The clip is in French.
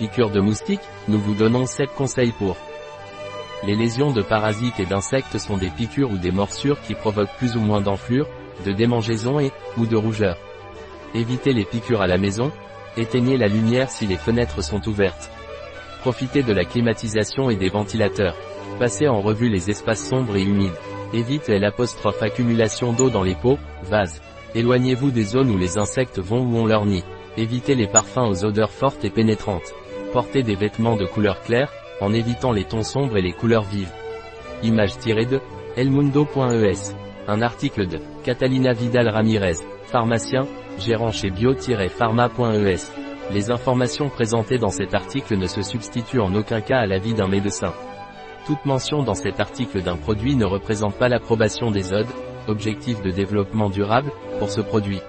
Piqûres de moustiques Nous vous donnons 7 conseils pour. Les lésions de parasites et d'insectes sont des piqûres ou des morsures qui provoquent plus ou moins d'enflure, de démangeaison et, ou de rougeur. Évitez les piqûres à la maison, éteignez la lumière si les fenêtres sont ouvertes. Profitez de la climatisation et des ventilateurs. Passez en revue les espaces sombres et humides. Évitez l'apostrophe accumulation d'eau dans les pots, vases. Éloignez-vous des zones où les insectes vont ou ont leur nid. Évitez les parfums aux odeurs fortes et pénétrantes. Portez des vêtements de couleur claire, en évitant les tons sombres et les couleurs vives. Image-de elmundo.es. Un article de Catalina Vidal Ramirez, pharmacien, gérant chez bio-pharma.es. Les informations présentées dans cet article ne se substituent en aucun cas à l'avis d'un médecin. Toute mention dans cet article d'un produit ne représente pas l'approbation des ODE, objectifs de développement durable, pour ce produit.